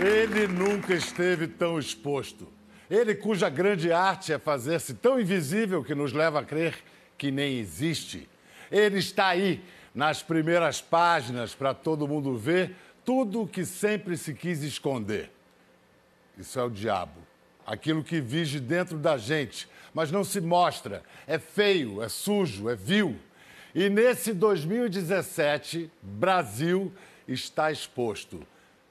Ele nunca esteve tão exposto. Ele cuja grande arte é fazer-se tão invisível que nos leva a crer que nem existe. Ele está aí, nas primeiras páginas, para todo mundo ver tudo o que sempre se quis esconder. Isso é o diabo. Aquilo que vige dentro da gente, mas não se mostra. É feio, é sujo, é vil. E nesse 2017, Brasil está exposto.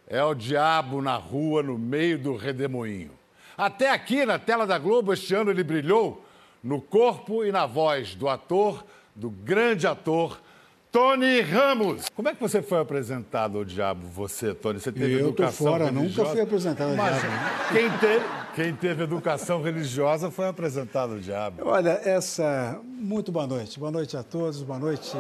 É o diabo na rua, no meio do redemoinho. Até aqui na tela da Globo, este ano ele brilhou no corpo e na voz do ator, do grande ator Tony Ramos. Como é que você foi apresentado ao diabo, você, Tony? Você teve eu educação tô fora, religiosa? nunca fui apresentado ao Mas, diabo. Quem teve, quem teve educação religiosa foi apresentado ao diabo. Olha, essa... Muito boa noite. Boa noite a todos, boa noite.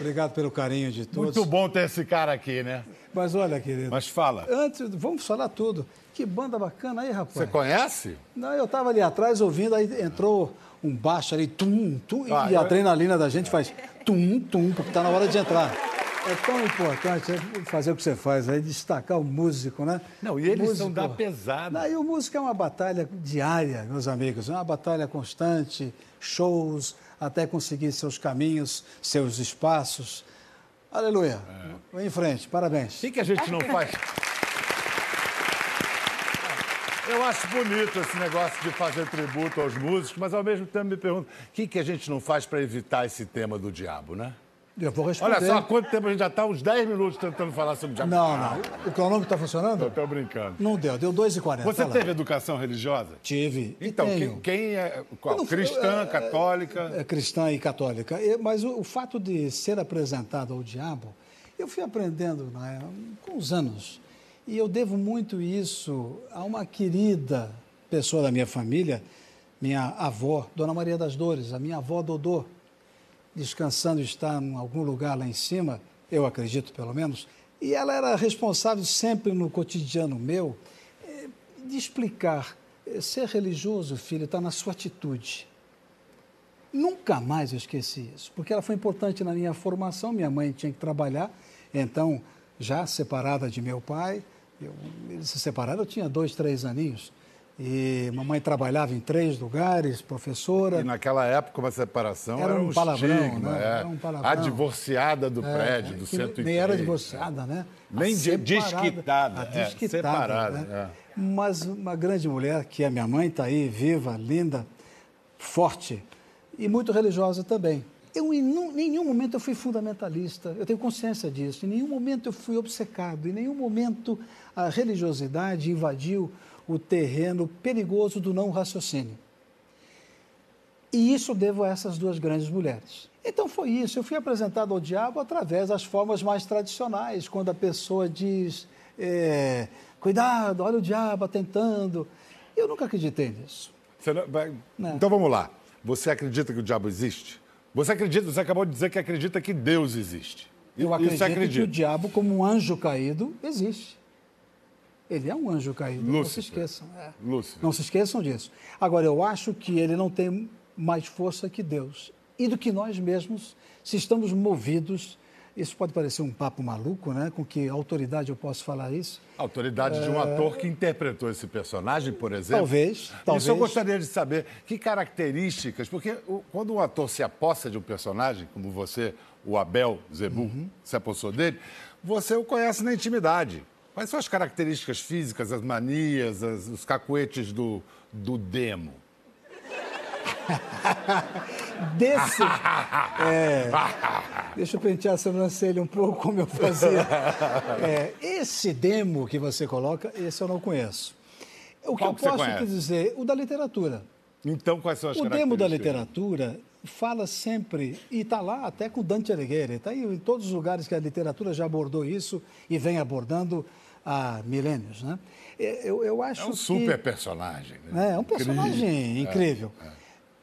Obrigado pelo carinho de todos. Muito bom ter esse cara aqui, né? Mas olha, querido. Mas fala. Antes, vamos falar tudo. Que banda bacana aí, rapaz. Você conhece? Não, eu estava ali atrás ouvindo, aí entrou um baixo ali, tum, tum, ah, e a eu... adrenalina da gente faz tum, tum, porque está na hora de entrar. É tão importante fazer o que você faz aí, destacar o músico, né? Não, e eles músico, são da pesada. Não, e o músico é uma batalha diária, meus amigos, é uma batalha constante, shows, até conseguir seus caminhos, seus espaços. Aleluia. É. Vem em frente, parabéns. O que, que a gente não faz? Eu acho bonito esse negócio de fazer tributo aos músicos, mas ao mesmo tempo me pergunto, o que, que a gente não faz para evitar esse tema do diabo, né? Eu vou responder. Olha só há quanto tempo a gente já está, uns 10 minutos tentando falar sobre o diabo. Não, não. O cronômetro está funcionando? Estou brincando. Não deu, deu 2h40. Você tá teve lá. educação religiosa? Tive. Então, quem, quem, é qual? Não, cristã, é, católica? É, é, cristã e católica. Mas o, o, fato de ser apresentado ao diabo, eu fui aprendendo né, com os anos. E eu devo muito isso a uma querida pessoa da minha família, minha avó, Dona Maria das Dores, a minha avó Dodô descansando está em algum lugar lá em cima, eu acredito pelo menos, e ela era responsável sempre no cotidiano meu eh, de explicar: eh, ser religioso, filho, está na sua atitude. Nunca mais eu esqueci isso, porque ela foi importante na minha formação. Minha mãe tinha que trabalhar, então, já separada de meu pai, eu, se separaram, eu tinha dois, três aninhos. E mamãe trabalhava em três lugares, professora. E naquela época uma separação era, era um, palavrão, estigma, né? É. Era um palavrão. A divorciada do é, prédio, do centro Nem era divorciada, né? Nem desquitada. A desquitada, separada. Né? É. Mas uma grande mulher, que é minha mãe, está aí, viva, linda, forte e muito religiosa também. Eu, em nenhum momento eu fui fundamentalista, eu tenho consciência disso. Em nenhum momento eu fui obcecado, em nenhum momento a religiosidade invadiu o terreno perigoso do não raciocínio. E isso devo a essas duas grandes mulheres. Então foi isso. Eu fui apresentado ao diabo através das formas mais tradicionais, quando a pessoa diz: é, cuidado, olha o diabo tentando. Eu nunca acreditei nisso. Não, né? Então vamos lá. Você acredita que o diabo existe? Você acredita? Você acabou de dizer que acredita que Deus existe. Eu acredito que o diabo, como um anjo caído, existe. Ele é um anjo caído, Lúcifer. não se esqueçam. É. Não se esqueçam disso. Agora, eu acho que ele não tem mais força que Deus. E do que nós mesmos, se estamos movidos isso pode parecer um papo maluco, né? Com que autoridade eu posso falar isso? autoridade é... de um é. ator que interpretou esse personagem, por exemplo? Talvez, talvez. Isso eu gostaria de saber. Que características... Porque quando um ator se aposta de um personagem, como você, o Abel Zebu, uhum. se apossou dele, você o conhece na intimidade. Quais são as características físicas, as manias, as, os cacuetes do, do demo? Desse. É, deixa eu pentear a sobrancelha um pouco, como eu fazia. É, esse demo que você coloca, esse eu não conheço. O que Qual eu que posso te dizer? O da literatura. Então, quais são as o características? O demo da literatura fala sempre, e está lá até com Dante Alighieri, está em todos os lugares que a literatura já abordou isso e vem abordando há milênios, né? Eu, eu acho é um que, super personagem. Né? É, um personagem incrível. incrível. É, é.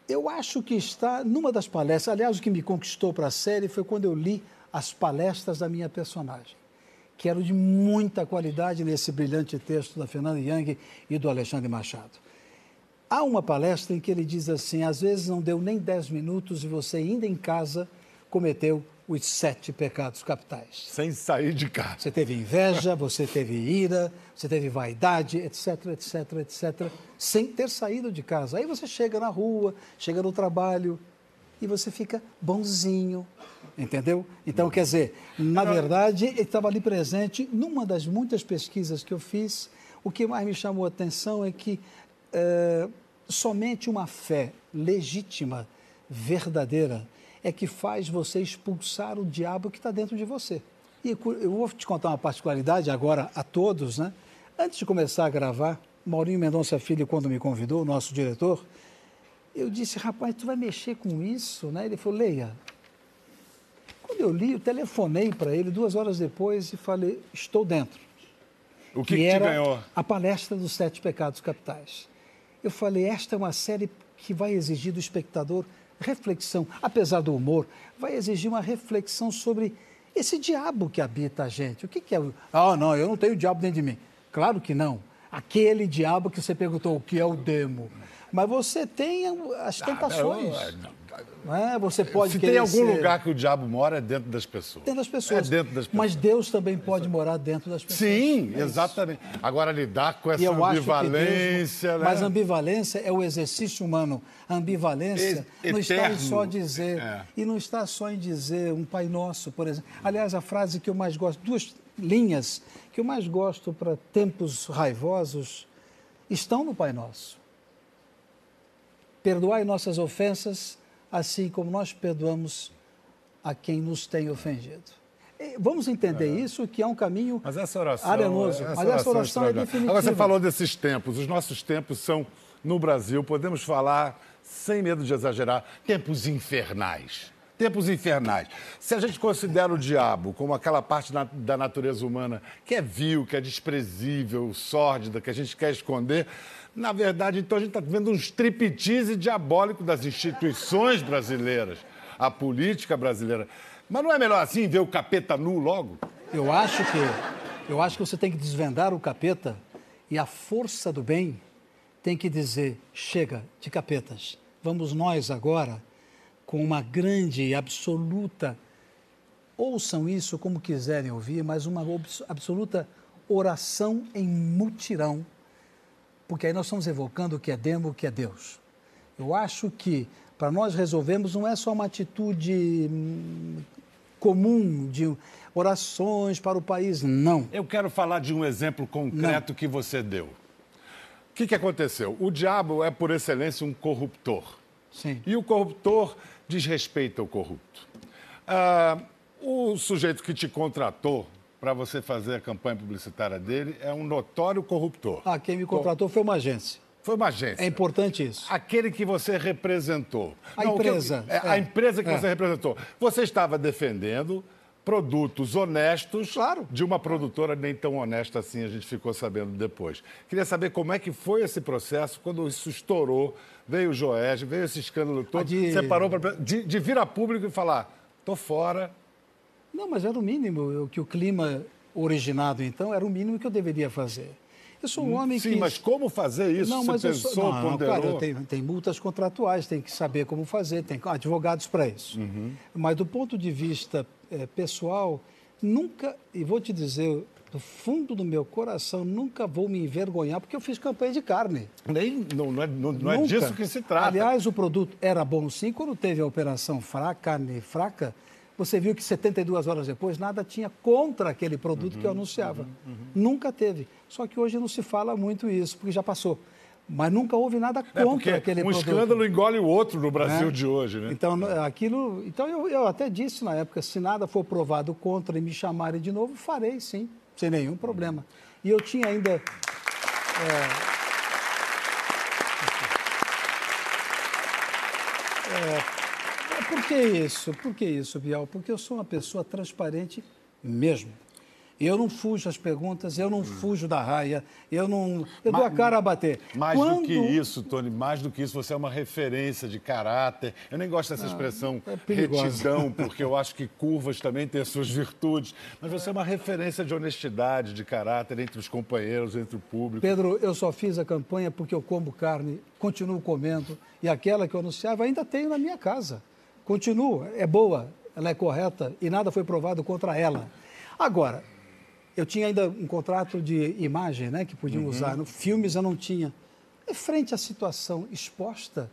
Eu acho que está numa das palestras, aliás, o que me conquistou para a série foi quando eu li as palestras da minha personagem, que eram de muita qualidade nesse brilhante texto da Fernanda Young e do Alexandre Machado. Há uma palestra em que ele diz assim: às vezes não deu nem 10 minutos e você, ainda em casa, cometeu os sete pecados capitais. Sem sair de casa. Você teve inveja, você teve ira, você teve vaidade, etc, etc, etc, sem ter saído de casa. Aí você chega na rua, chega no trabalho e você fica bonzinho, entendeu? Então, quer dizer, na verdade, ele estava ali presente numa das muitas pesquisas que eu fiz. O que mais me chamou a atenção é que é, somente uma fé legítima, verdadeira, é que faz você expulsar o diabo que está dentro de você. E eu vou te contar uma particularidade agora a todos, né? Antes de começar a gravar, Maurinho Mendonça Filho, quando me convidou, nosso diretor, eu disse, rapaz, tu vai mexer com isso, né? Ele falou, leia. Quando eu li, eu telefonei para ele duas horas depois e falei, estou dentro. O que, que, que era ganhou? A palestra dos sete pecados capitais. Eu falei, esta é uma série que vai exigir do espectador reflexão, apesar do humor, vai exigir uma reflexão sobre esse diabo que habita a gente. O que, que é? Ah, não, eu não tenho diabo dentro de mim. Claro que não. Aquele diabo que você perguntou, o que é o demo? Mas você tem as tentações. Ah, não, não, é? Você pode Se tem algum ser... lugar que o diabo mora, é dentro das pessoas. Dentro das pessoas. É dentro das pessoas. Mas Deus também pode morar dentro das pessoas. Sim, é exatamente. Isso. Agora, lidar com essa ambivalência. Deus... Né? Mas ambivalência é o exercício humano. A ambivalência e... não está só dizer. É. E não está só em dizer um Pai Nosso, por exemplo. Aliás, a frase que eu mais gosto, duas linhas que eu mais gosto para tempos raivosos, estão no Pai Nosso. Perdoai nossas ofensas assim como nós perdoamos a quem nos tem ofendido. Vamos entender é. isso, que é um caminho mas essa oração, arenoso. Essa mas essa oração é definitiva. Agora, você falou desses tempos. Os nossos tempos são, no Brasil, podemos falar, sem medo de exagerar, tempos infernais. Tempos infernais. Se a gente considera o diabo como aquela parte da natureza humana que é vil, que é desprezível, sórdida, que a gente quer esconder, na verdade, então, a gente está vendo um striptease diabólico das instituições brasileiras, a política brasileira. Mas não é melhor assim ver o capeta nu logo? Eu acho que eu acho que você tem que desvendar o capeta e a força do bem tem que dizer: chega de capetas. Vamos nós agora com uma grande e absoluta ouçam isso como quiserem ouvir, mas uma absoluta oração em mutirão porque aí nós estamos evocando o que é demo, o que é Deus. Eu acho que para nós resolvermos não é só uma atitude hum, comum de orações para o país, não. Eu quero falar de um exemplo concreto não. que você deu. O que, que aconteceu? O diabo é, por excelência, um corruptor. Sim. E o corruptor desrespeita o corrupto. Ah, o sujeito que te contratou para você fazer a campanha publicitária dele é um notório corruptor. Ah, quem me contratou foi uma agência. Foi uma agência. É importante isso. Aquele que você representou. A Não, empresa. é, é. A empresa que é. você representou. Você estava defendendo produtos honestos claro. de uma produtora nem tão honesta assim, a gente ficou sabendo depois. Queria saber como é que foi esse processo, quando isso estourou, veio o Joés, veio esse escândalo todo, de... você parou para... De, de vir a público e falar, tô fora, não, mas era o mínimo que o clima originado, então, era o mínimo que eu deveria fazer. Eu sou um hum, homem Sim, que... Sim, mas como fazer isso? Não, Você mas pensou, eu sou... não, não, claro, tem, tem multas contratuais, tem que saber como fazer, tem advogados para isso. Uhum. Mas do ponto de vista é, pessoal, nunca, e vou te dizer, do fundo do meu coração, nunca vou me envergonhar, porque eu fiz campanha de carne. Nem, não, não, é, não, não é disso que se trata. Aliás, o produto era bom sim, quando teve a operação fraca, carne fraca, você viu que 72 horas depois nada tinha contra aquele produto uhum, que eu uhum, anunciava. Uhum, uhum. Nunca teve. Só que hoje não se fala muito isso, porque já passou. Mas nunca houve nada é, contra é aquele um produto. Um escândalo engole o outro no Brasil é. de hoje, né? Então, aquilo. Então eu, eu até disse na época, se nada for provado contra e me chamarem de novo, farei sim, sem nenhum problema. E eu tinha ainda. É, por que isso? Por que isso, Bial? Porque eu sou uma pessoa transparente mesmo. Eu não fujo às perguntas, eu não fujo da raia, eu não. Eu dou a cara a bater. Mais Quando... do que isso, Tony, mais do que isso, você é uma referência de caráter. Eu nem gosto dessa ah, expressão é retidão, porque eu acho que curvas também têm as suas virtudes. Mas você é uma referência de honestidade, de caráter entre os companheiros, entre o público. Pedro, eu só fiz a campanha porque eu como carne, continuo comendo, e aquela que eu anunciava ainda tenho na minha casa continua, é boa. ela é correta e nada foi provado contra ela. Agora, eu tinha ainda um contrato de imagem, né, que podiam uhum. usar. No filmes eu não tinha. E frente à situação exposta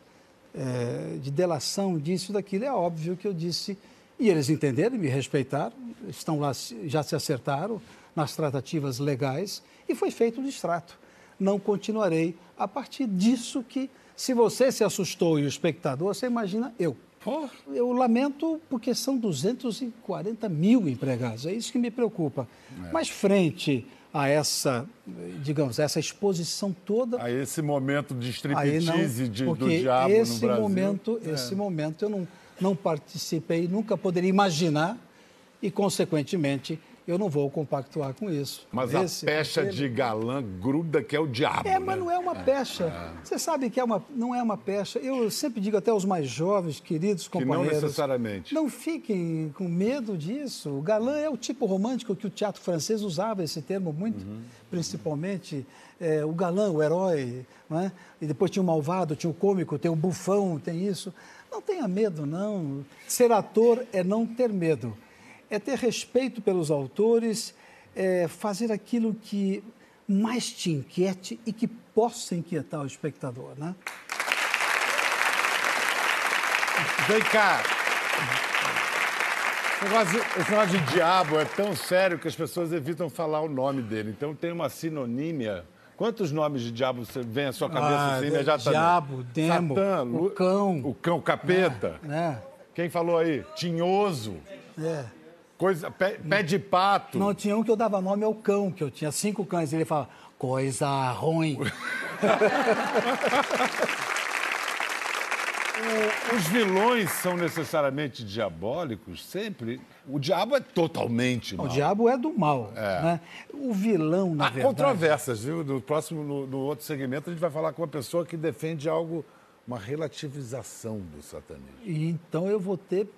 é, de delação disso e daquilo, é óbvio que eu disse, e eles entenderam, me respeitaram, estão lá, já se acertaram nas tratativas legais e foi feito o distrato. Não continuarei a partir disso que, se você se assustou e o espectador, você imagina eu. Eu lamento porque são 240 mil empregados, é isso que me preocupa. É. Mas frente a essa, digamos, essa exposição toda... A esse momento de striptease de, do diabo esse no Brasil. Momento, é. Esse momento eu não, não participei, nunca poderia imaginar e, consequentemente, eu não vou compactuar com isso. Mas Esse, a pecha aquele... de galã gruda que é o diabo. É, né? mas não é uma é, pecha. É. Você sabe que é uma, não é uma pecha. Eu sempre digo até aos mais jovens, queridos companheiros. Que não necessariamente. Não fiquem com medo disso. O galã é o tipo romântico que o teatro francês usava esse termo muito, uhum. principalmente. É, o galã, o herói, não é? e depois tinha o malvado, tinha o cômico, tem o bufão, tem isso. Não tenha medo, não. Ser ator é não ter medo é ter respeito pelos autores, é fazer aquilo que mais te inquiete e que possa inquietar o espectador, né? Vem cá. Esse negócio, esse negócio de diabo é tão sério que as pessoas evitam falar o nome dele. Então tem uma sinonímia. Quantos nomes de diabo você vem à sua cabeça ah, assim imediatamente? Diabo, demo, Satã, o cão. O cão, capeta. É, é. Quem falou aí? Tinhoso. É. Coisa, pé, pé, de pato. Não, tinha um que eu dava nome ao cão, que eu tinha cinco cães. Ele falava, coisa ruim. Os vilões são necessariamente diabólicos? Sempre? O diabo é totalmente mal. O diabo é do mal. É. Né? O vilão, na Há verdade... controvérsias, viu? No próximo, no, no outro segmento, a gente vai falar com uma pessoa que defende algo uma relativização do satanismo. Então eu vou ter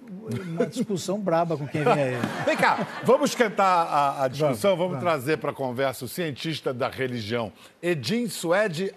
uma discussão braba com quem vem aí. Vem cá, vamos esquentar a, a discussão, vamos, vamos, trazer para a conversa o cientista da religião Edin Suede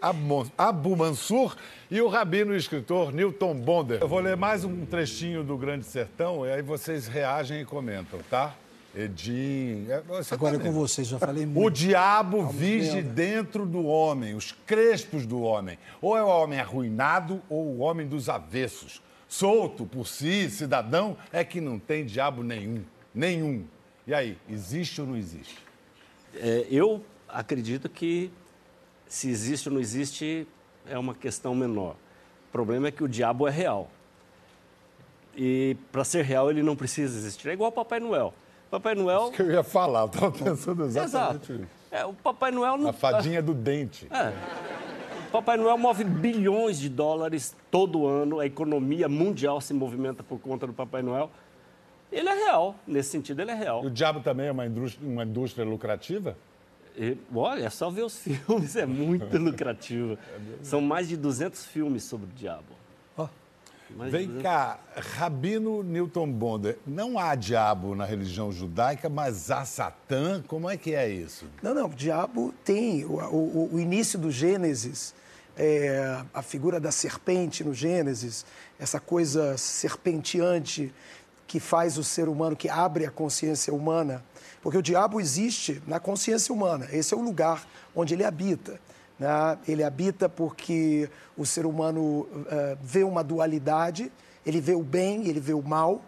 Abu Mansur e o rabino e escritor Newton Bonder. Eu vou ler mais um trechinho do Grande Sertão e aí vocês reagem e comentam, tá? Edim. É, Agora tá é com vocês, já falei muito. O diabo vige dentro do homem, os crespos do homem. Ou é o homem arruinado ou o homem dos avessos. Solto por si, cidadão, é que não tem diabo nenhum. Nenhum. E aí, existe ou não existe? É, eu acredito que se existe ou não existe é uma questão menor. O problema é que o diabo é real. E para ser real ele não precisa existir. É igual o Papai Noel. Papai Noel. Isso que eu ia falar, eu estava pensando exatamente Exato. isso. É, o Papai Noel não. A fadinha do dente. É. O Papai Noel move bilhões de dólares todo ano, a economia mundial se movimenta por conta do Papai Noel. Ele é real, nesse sentido, ele é real. E o diabo também é uma indústria, uma indústria lucrativa? E, olha, é só ver os filmes, é muito lucrativo. É São mais de 200 filmes sobre o diabo. Mas... Vem cá, Rabino Newton Bonder, não há diabo na religião judaica, mas há Satã? Como é que é isso? Não, não, o diabo tem. O, o, o início do Gênesis, é, a figura da serpente no Gênesis, essa coisa serpenteante que faz o ser humano, que abre a consciência humana. Porque o diabo existe na consciência humana, esse é o lugar onde ele habita. Né? Ele habita porque o ser humano uh, vê uma dualidade, ele vê o bem, ele vê o mal,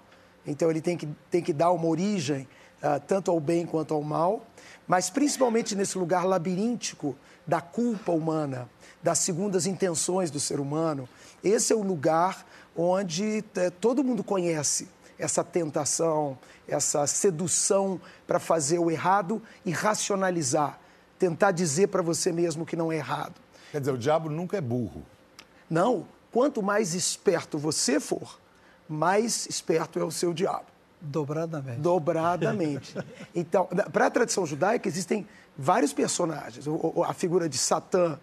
então ele tem que, tem que dar uma origem uh, tanto ao bem quanto ao mal, mas principalmente nesse lugar labiríntico da culpa humana, das segundas intenções do ser humano. Esse é o lugar onde uh, todo mundo conhece essa tentação, essa sedução para fazer o errado e racionalizar tentar dizer para você mesmo que não é errado. Quer dizer, o diabo nunca é burro. Não. Quanto mais esperto você for, mais esperto é o seu diabo. Dobradamente. Dobradamente. Então, para a tradição judaica, existem vários personagens. A figura de Satã,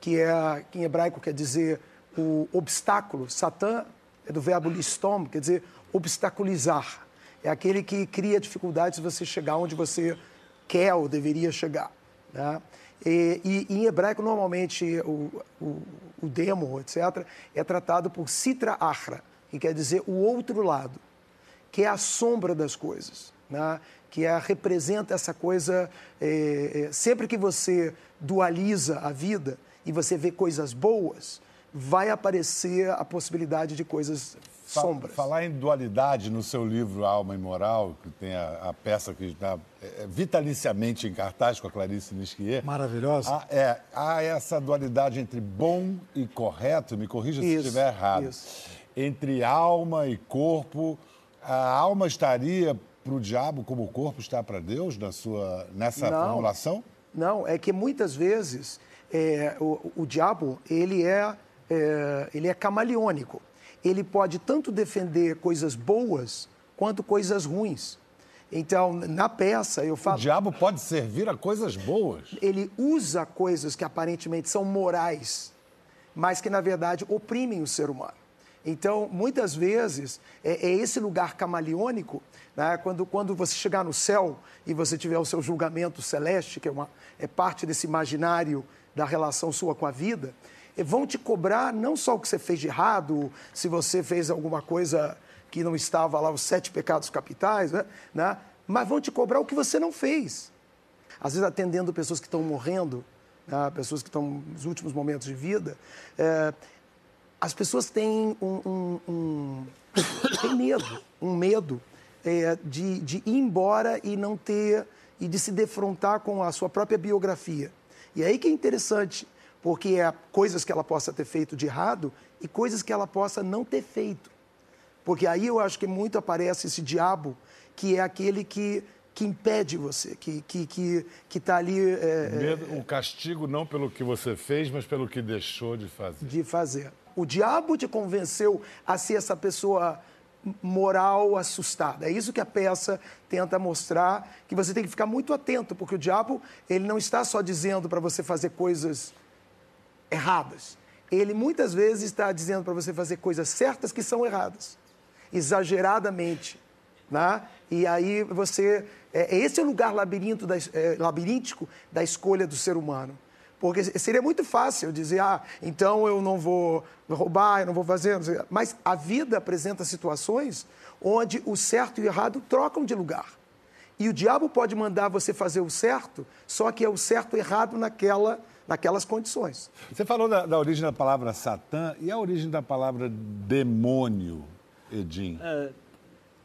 que, é, que em hebraico quer dizer o obstáculo. Satã é do verbo listom, quer dizer obstaculizar. É aquele que cria dificuldades você chegar onde você quer ou deveria chegar. Né? E, e, em hebraico, normalmente, o, o, o, demo, etc., é tratado por Sitra Achra, que quer dizer o outro lado. que é a sombra das coisas, né? que é, representa essa coisa. É, é, sempre que você dualiza a vida e você vê coisas boas, vai aparecer a possibilidade de coisas sombras. Falar em dualidade no seu livro Alma Imoral, que tem a, a peça que está é, vitaliciamente em cartaz com a Clarice Nisquier. Maravilhosa. Há, é, há essa dualidade entre bom e correto, me corrija se estiver errado. Isso. Entre alma e corpo. A alma estaria para o diabo como o corpo está para Deus na sua, nessa não, formulação? Não, é que muitas vezes é, o, o, diabo ele é, é, ele é camaleônico. Ele pode tanto defender coisas boas quanto coisas ruins. Então, na peça, eu falo. O diabo pode servir a coisas boas. Ele usa coisas que aparentemente são morais, mas que, na verdade, oprimem o ser humano. Então, muitas vezes, é, é esse lugar camaleônico, né, quando, quando você chegar no céu e você tiver o seu julgamento celeste, que é, uma, é parte desse imaginário da relação sua com a vida, vão te cobrar não só o que você fez de errado, se você fez alguma coisa que não estava lá, os sete pecados capitais, né, né mas vão te cobrar o que você não fez. Às vezes, atendendo pessoas que estão morrendo, né, pessoas que estão nos últimos momentos de vida, é, as pessoas têm um, um, um têm medo, um medo é, de, de ir embora e não ter e de se defrontar com a sua própria biografia. E é aí que é interessante, porque é coisas que ela possa ter feito de errado e coisas que ela possa não ter feito. Porque aí eu acho que muito aparece esse diabo que é aquele que que impede você, que está que, que, que tá ali. É, é, o castigo não pelo que você fez, mas pelo que deixou de fazer. De fazer. O diabo te convenceu a ser essa pessoa moral assustada. É isso que a peça tenta mostrar, que você tem que ficar muito atento, porque o diabo, ele não está só dizendo para você fazer coisas erradas. Ele muitas vezes está dizendo para você fazer coisas certas que são erradas, exageradamente. Né? E aí você. É, esse é o lugar labirinto da, é, labiríntico da escolha do ser humano. Porque seria muito fácil dizer, ah, então eu não vou roubar, eu não vou fazer. Não Mas a vida apresenta situações onde o certo e o errado trocam de lugar. E o diabo pode mandar você fazer o certo, só que é o certo e errado naquela, naquelas condições. Você falou da, da origem da palavra Satã e a origem da palavra demônio, Edim? É,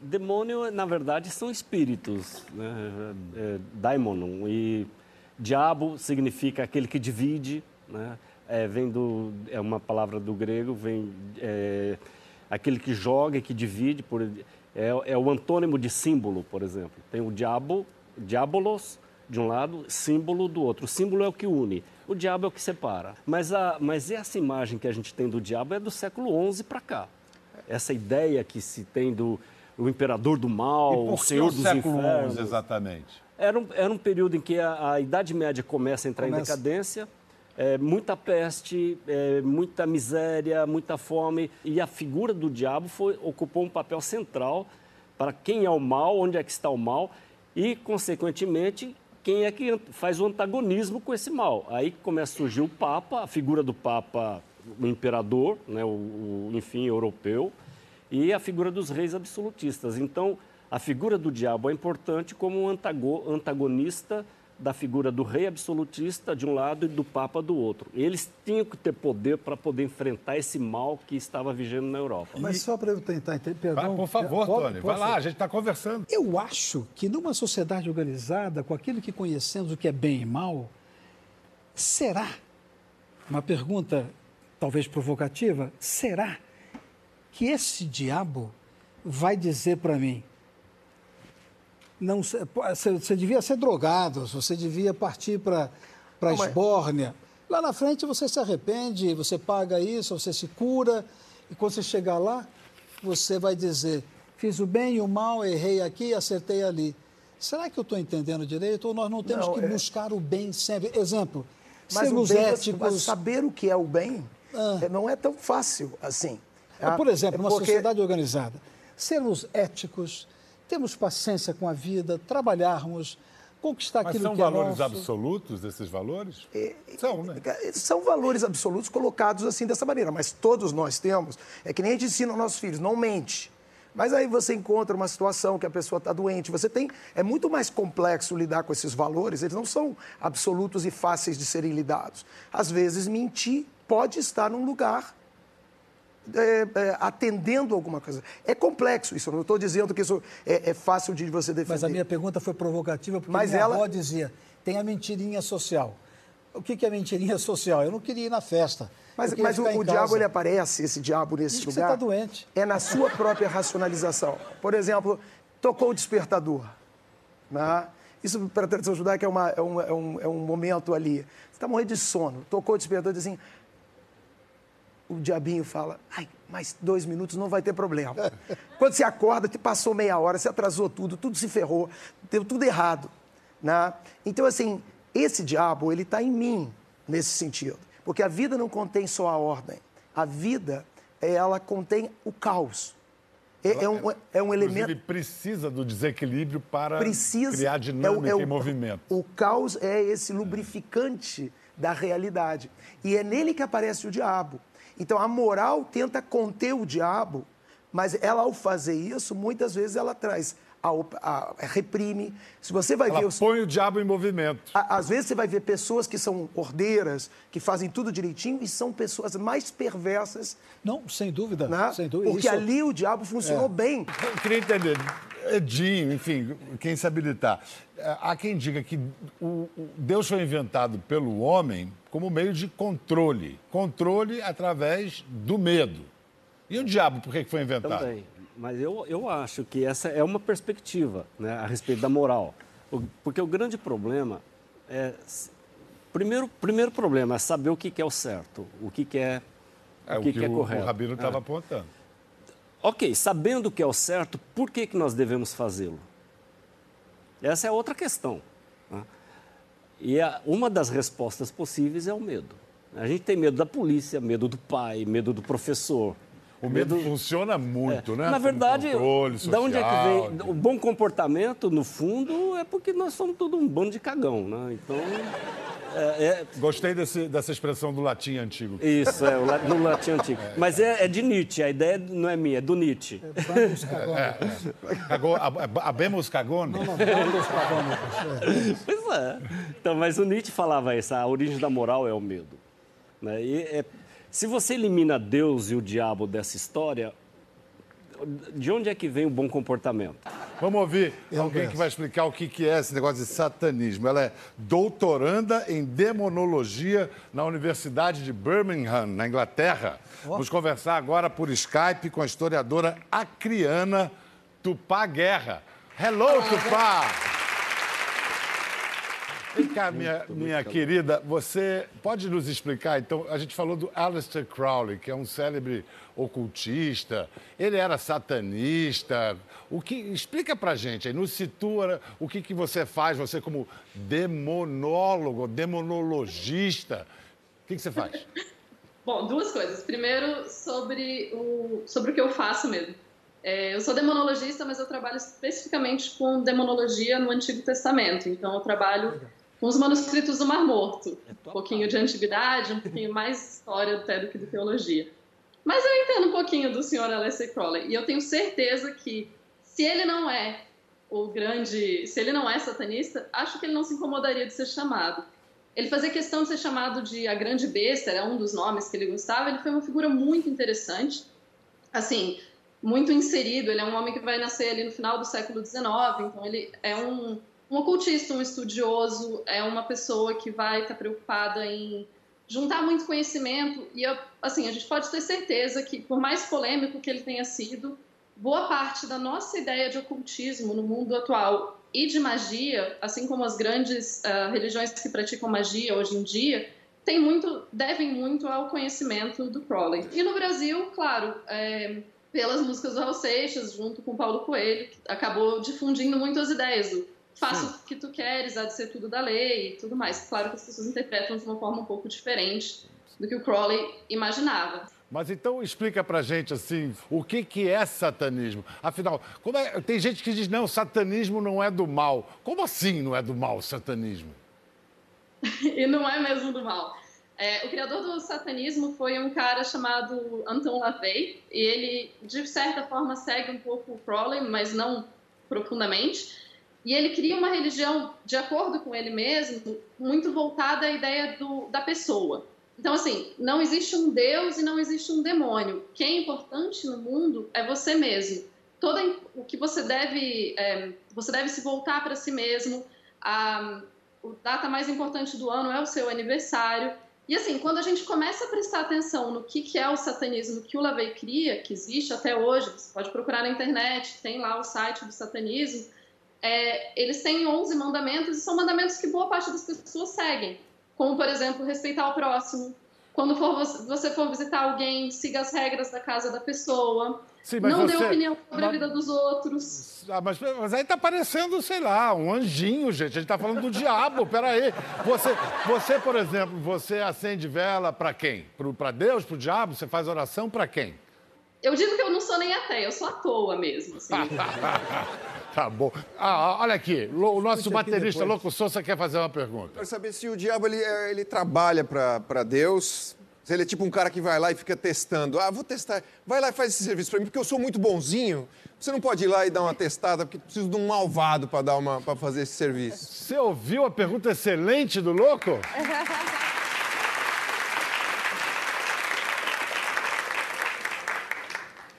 demônio, na verdade, são espíritos, né? é, é, daimonon. E Diabo significa aquele que divide, né? É, vem do, é uma palavra do grego, vem é, aquele que joga e que divide, por, é, é, o antônimo de símbolo, por exemplo. Tem o diabo, diabolos de um lado, símbolo do outro. O símbolo é o que une, o diabo é o que separa. Mas, a, mas essa imagem que a gente tem do diabo é do século XI para cá. Essa ideia que se tem do o imperador do mal, o senhor dos infernos. exatamente? Era um, era um período em que a, a Idade Média começa a entrar começa. em decadência, é, muita peste, é, muita miséria, muita fome, e a figura do diabo foi, ocupou um papel central para quem é o mal, onde é que está o mal, e, consequentemente, quem é que faz o antagonismo com esse mal. Aí começa a surgir o Papa, a figura do Papa, o imperador, né, o, o enfim, europeu, e a figura dos reis absolutistas. Então, a figura do diabo é importante como um antagonista da figura do rei absolutista de um lado e do papa do outro. Eles tinham que ter poder para poder enfrentar esse mal que estava vigendo na Europa. Mas só para eu tentar entender, perdão... por favor, pode, Tony, vai lá, a gente está conversando. Eu acho que numa sociedade organizada, com aquilo que conhecemos, o que é bem e mal, será, uma pergunta talvez provocativa, será que esse diabo vai dizer para mim, não, você, devia ser drogado, você devia partir para a esbórnia. Lá na frente você se arrepende, você paga isso, você se cura, e quando você chegar lá, você vai dizer: fiz o bem e o mal, errei aqui, acertei ali. Será que eu estou entendendo direito ou nós não temos não, que é... buscar o bem sempre? Exemplo, mas sermos bem, éticos. Saber o que é o bem ah. É, não é tão fácil assim. Por exemplo, uma porque... sociedade organizada, sermos éticos, temos paciência com a vida, trabalharmos, conquistar Mas aquilo que é nosso. são valores absolutos, esses valores? É, são, né? São valores absolutos colocados assim dessa maneira, mas todos nós temos. É que nem a gente ensina aos nossos filhos, não mente. Mas aí você encontra uma situação que a pessoa está doente. Você tem. É muito mais complexo lidar com esses valores, eles não são absolutos e fáceis de serem lidados. Às vezes, mentir pode estar num lugar é, é, atendendo alguma coisa. É complexo isso, não estou dizendo que isso é, é, fácil de você defender. Mas a minha pergunta foi provocativa porque Mas minha ela... avó dizia, tem a mentirinha social. O que, que é mentirinha social? Eu não queria ir na festa. Mas, mas o, o diabo ele aparece, esse diabo nesse Diz lugar. Você está doente. É na sua própria racionalização. Por exemplo, tocou o despertador. Né? Isso para a tradição judaica é, uma, é, um, é, um, é um momento ali. Você está morrendo de sono. Tocou o despertador e diz assim. O diabinho fala, ai, mais dois minutos não vai ter problema. Quando você acorda, te passou meia hora, você atrasou tudo, tudo se ferrou, deu tudo errado. Né? Então, assim, esse diabo, ele está em mim nesse sentido. Porque a vida não contém só a ordem. A vida, ela contém o caos. É, é, um, é um elemento. Ele precisa do desequilíbrio para precisa, criar dinâmica é o, é o, e movimento. O caos é esse lubrificante da realidade. E é nele que aparece o diabo. Então a moral tenta conter o diabo, mas ela, ao fazer isso, muitas vezes ela traz a, a, reprime. Se você vai Ela ver. Os... põe o diabo em movimento. A, às vezes você vai ver pessoas que são ordeiras, que fazem tudo direitinho e são pessoas mais perversas. Não, sem dúvida. Né? Sem dúvida. Porque Isso... ali o diabo funcionou é. bem. Eu queria entender. Edinho, enfim, quem se habilitar. É, há quem diga que o, o Deus foi inventado pelo homem como meio de controle. Controle através do medo. E o diabo, por que foi inventado? Também. Mas eu, eu acho que essa é uma perspectiva né, a respeito da moral. Porque o grande problema é. Primeiro, primeiro problema é saber o que, que é o certo, o que, que é, é o que, que, que é o, correto. O Rabino estava é. apontando. Ok, sabendo o que é o certo, por que, que nós devemos fazê-lo? Essa é outra questão. Né? E a, uma das respostas possíveis é o medo. A gente tem medo da polícia, medo do pai, medo do professor, o medo, funciona muito, é. né? Na verdade, da onde é que vem? O bom comportamento, no fundo, é porque nós somos todo um bando de cagão, né? Então. É, é... Gostei desse, dessa expressão do latim antigo. Isso, é, o do latim antigo. É. Mas é, é, de Nietzsche, a ideia não é minha, é do Nietzsche. É, Abemos cagone? Não, não, é. Então, mas o Nietzsche falava isso, a origem da moral é o medo. Né? E é se você elimina Deus e o diabo dessa história, de onde é que vem o bom comportamento? Vamos ouvir Eu alguém penso. que vai explicar o que é esse negócio de satanismo. Ela é doutoranda em demonologia na Universidade de Birmingham, na Inglaterra. Oh. Vamos conversar agora por Skype com a historiadora acriana Tupá Guerra. Hello, Tupá! Vem cá, minha, minha querida, você pode nos explicar, então, a gente falou do Aleister Crowley, que é um célebre ocultista, ele era satanista, o que, explica pra gente aí, nos situa o que, que você faz, você como demonólogo, demonologista, o que, que você faz? Bom, duas coisas. Primeiro, sobre o, sobre o que eu faço mesmo. É, eu sou demonologista, mas eu trabalho especificamente com demonologia no Antigo Testamento. Então, eu trabalho com os manuscritos do Mar Morto. É um pouquinho de antiguidade, um pouquinho mais história até do que de teologia. Mas eu entendo um pouquinho do Sr. Alessio Crowley. E eu tenho certeza que, se ele não é o grande. Se ele não é satanista, acho que ele não se incomodaria de ser chamado. Ele fazia questão de ser chamado de a grande besta, era um dos nomes que ele gostava. Ele foi uma figura muito interessante. Assim, muito inserido. Ele é um homem que vai nascer ali no final do século XIX, então ele é um um ocultista, um estudioso, é uma pessoa que vai estar preocupada em juntar muito conhecimento e assim a gente pode ter certeza que por mais polêmico que ele tenha sido, boa parte da nossa ideia de ocultismo no mundo atual e de magia, assim como as grandes uh, religiões que praticam magia hoje em dia, tem muito, devem muito ao conhecimento do Crowley. E no Brasil, claro, é, pelas músicas do Raul Seixas, junto com Paulo Coelho, que acabou difundindo muito as ideias do faça Sim. o que tu queres, há de ser tudo da lei e tudo mais. Claro que as pessoas interpretam de uma forma um pouco diferente do que o Crowley imaginava. Mas então explica pra gente assim, o que, que é satanismo? Afinal, é... tem gente que diz, não, satanismo não é do mal. Como assim não é do mal o satanismo? e não é mesmo do mal. É, o criador do satanismo foi um cara chamado Anton LaVey, e ele, de certa forma, segue um pouco o Crowley, mas não profundamente. E ele cria uma religião, de acordo com ele mesmo, muito voltada à ideia do, da pessoa. Então, assim, não existe um Deus e não existe um demônio. O que é importante no mundo é você mesmo. Todo o que você deve, é, você deve se voltar para si mesmo. A, a data mais importante do ano é o seu aniversário. E assim, quando a gente começa a prestar atenção no que, que é o satanismo que o Lavey cria, que existe até hoje, você pode procurar na internet, tem lá o site do satanismo, é, eles têm 11 mandamentos e são mandamentos que boa parte das pessoas seguem. Como, por exemplo, respeitar o próximo. Quando for, você for visitar alguém, siga as regras da casa da pessoa. Sim, não você... dê opinião sobre a vida dos outros. Ah, mas, mas, aí tá parecendo, sei lá, um anjinho, gente. A gente tá falando do diabo, peraí. Você, você, por exemplo, você acende vela para quem? Para Deus, para o diabo? Você faz oração para quem? Eu digo que eu não sou nem até, eu sou à toa mesmo. Assim. Tá bom. Ah, olha aqui, o nosso baterista Louco Souza quer fazer uma pergunta. Quero saber se o diabo ele, é, ele trabalha para Deus, se ele é tipo um cara que vai lá e fica testando. Ah, vou testar. Vai lá e faz esse serviço para mim, porque eu sou muito bonzinho. Você não pode ir lá e dar uma testada, porque preciso de um malvado para dar uma para fazer esse serviço. Você ouviu a pergunta excelente do Louco?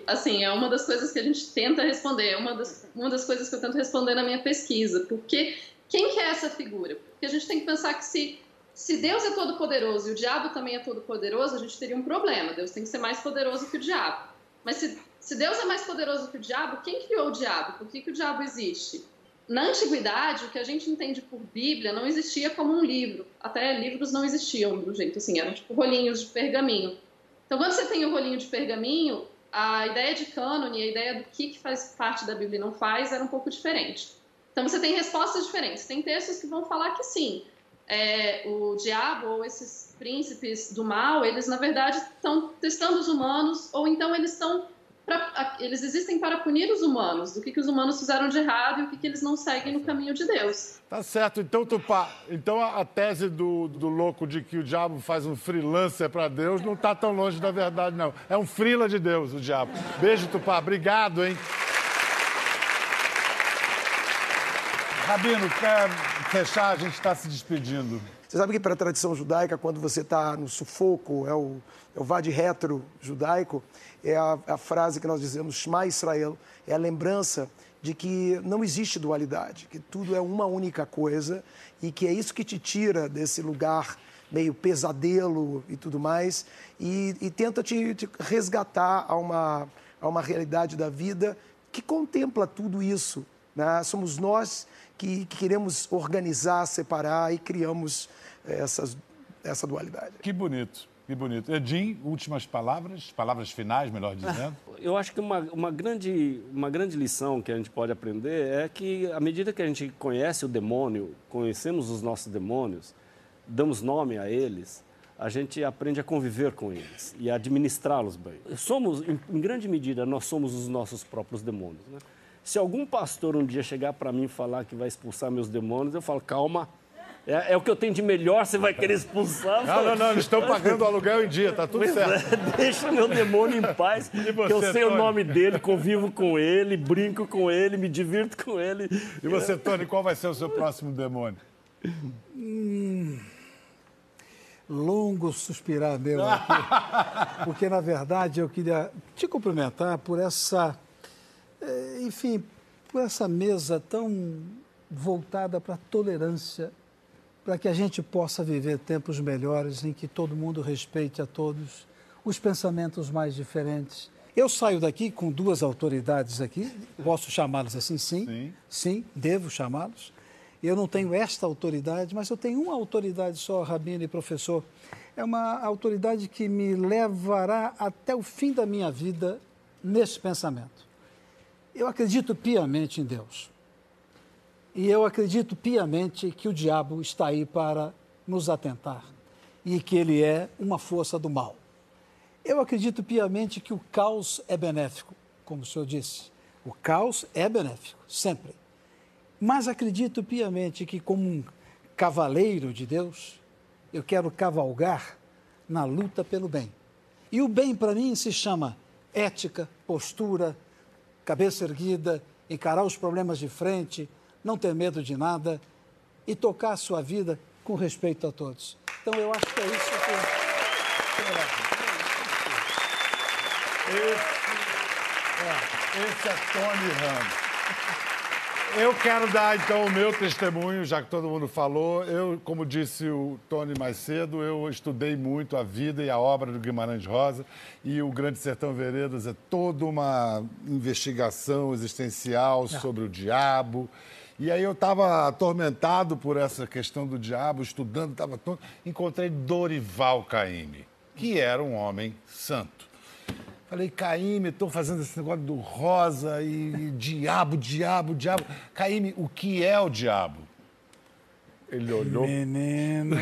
assim, é uma das coisas que a gente tenta responder, é uma das, uma das coisas que eu tento responder na minha pesquisa. Porque quem que é essa figura? Porque a gente tem que pensar que se, se Deus é todo poderoso e o diabo também é todo poderoso, a gente teria um problema. Deus tem que ser mais poderoso que o diabo. Mas se, se Deus é mais poderoso que o diabo, quem criou o diabo? Por que, que o diabo existe? Na antiguidade, o que a gente entende por Bíblia não existia como um livro. Até livros não existiam do jeito assim, eram tipo rolinhos de pergaminho. Então, quando você tem o rolinho de pergaminho, a ideia de cânone, a ideia do que, que faz parte da Bíblia e não faz, era um pouco diferente. Então você tem respostas diferentes. Tem textos que vão falar que sim, é, o diabo ou esses príncipes do mal, eles na verdade estão testando os humanos, ou então eles estão Pra, eles existem para punir os humanos, do que, que os humanos fizeram de errado e o que, que eles não seguem no caminho de Deus. Tá certo. Então, Tupá, então a, a tese do, do louco de que o diabo faz um freelancer para Deus não está tão longe da verdade, não. É um frila de Deus, o diabo. Beijo, Tupá. Obrigado, hein? Rabino, quer fechar? A gente está se despedindo. Você sabe que para a tradição judaica, quando você está no sufoco, é o, é o vade retro judaico, é a, a frase que nós dizemos, Shema Israel, é a lembrança de que não existe dualidade, que tudo é uma única coisa e que é isso que te tira desse lugar meio pesadelo e tudo mais e, e tenta te, te, resgatar a uma, a uma realidade da vida que contempla tudo isso. Né? Somos nós que, que queremos organizar, separar e criamos essas, essa dualidade. Que bonito. Que bonito. Edim, últimas palavras, palavras finais, melhor dizendo. Eu acho que uma, uma, grande, uma grande lição que a gente pode aprender é que, à medida que a gente conhece o demônio, conhecemos os nossos demônios, damos nome a eles, a gente aprende a conviver com eles e a administrá-los bem. Somos, em, em, grande medida, nós somos os nossos próprios demônios. Né? Se algum pastor um dia chegar para mim e falar que vai expulsar meus demônios, eu falo, calma, é, é, o que eu tenho de melhor, você vai querer expulsar? Não, não, não, eles estão pagando o aluguel em dia, tá tudo pois certo. É, deixa meu demônio em paz, você, que eu sei Tony? o nome dele, convivo com ele, brinco com ele, me divirto com ele. E você, Tony, qual vai ser o seu próximo demônio? Hum, longo suspirar meu aqui, porque na verdade eu queria te cumprimentar por essa, enfim, por essa mesa tão voltada para a tolerância para que a gente possa viver tempos melhores em que todo mundo respeite a todos, os pensamentos mais diferentes. Eu saio daqui com duas autoridades aqui, posso chamá-los assim, sim, sim, sim devo chamá-los. Eu não tenho esta autoridade, mas eu tenho uma autoridade só, Rabino e professor. É uma autoridade que me levará até o fim da minha vida nesse pensamento. Eu acredito piamente em Deus. E eu acredito piamente que o diabo está aí para nos atentar e que ele é uma força do mal. Eu acredito piamente que o caos é benéfico, como o senhor disse. O caos é benéfico, sempre. Mas acredito piamente que, como um cavaleiro de Deus, eu quero cavalgar na luta pelo bem. E o bem, para mim, se chama ética, postura, cabeça erguida, encarar os problemas de frente, não ter medo de nada e tocar a sua vida com respeito a todos. Então, eu acho que é isso que. Esse é Tony Ramos. Eu quero dar então o meu testemunho, já que todo mundo falou. Eu, como disse o Tony mais cedo, eu estudei muito a vida e a obra do Guimarães Rosa e o Grande Sertão Veredas é toda uma investigação existencial sobre o diabo. E aí eu estava atormentado por essa questão do diabo, estudando, estava todo... encontrei Dorival Caymmi, que era um homem santo. Falei, Caíme, estou fazendo esse negócio do rosa e, e diabo, diabo, diabo. Caíme, o que é o diabo? Ele olhou. Menino.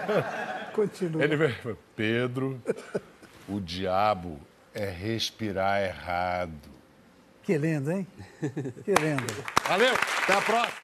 Continua. Ele veio, Pedro, o diabo é respirar errado. Que lindo, hein? Que lindo. Valeu, até a próxima.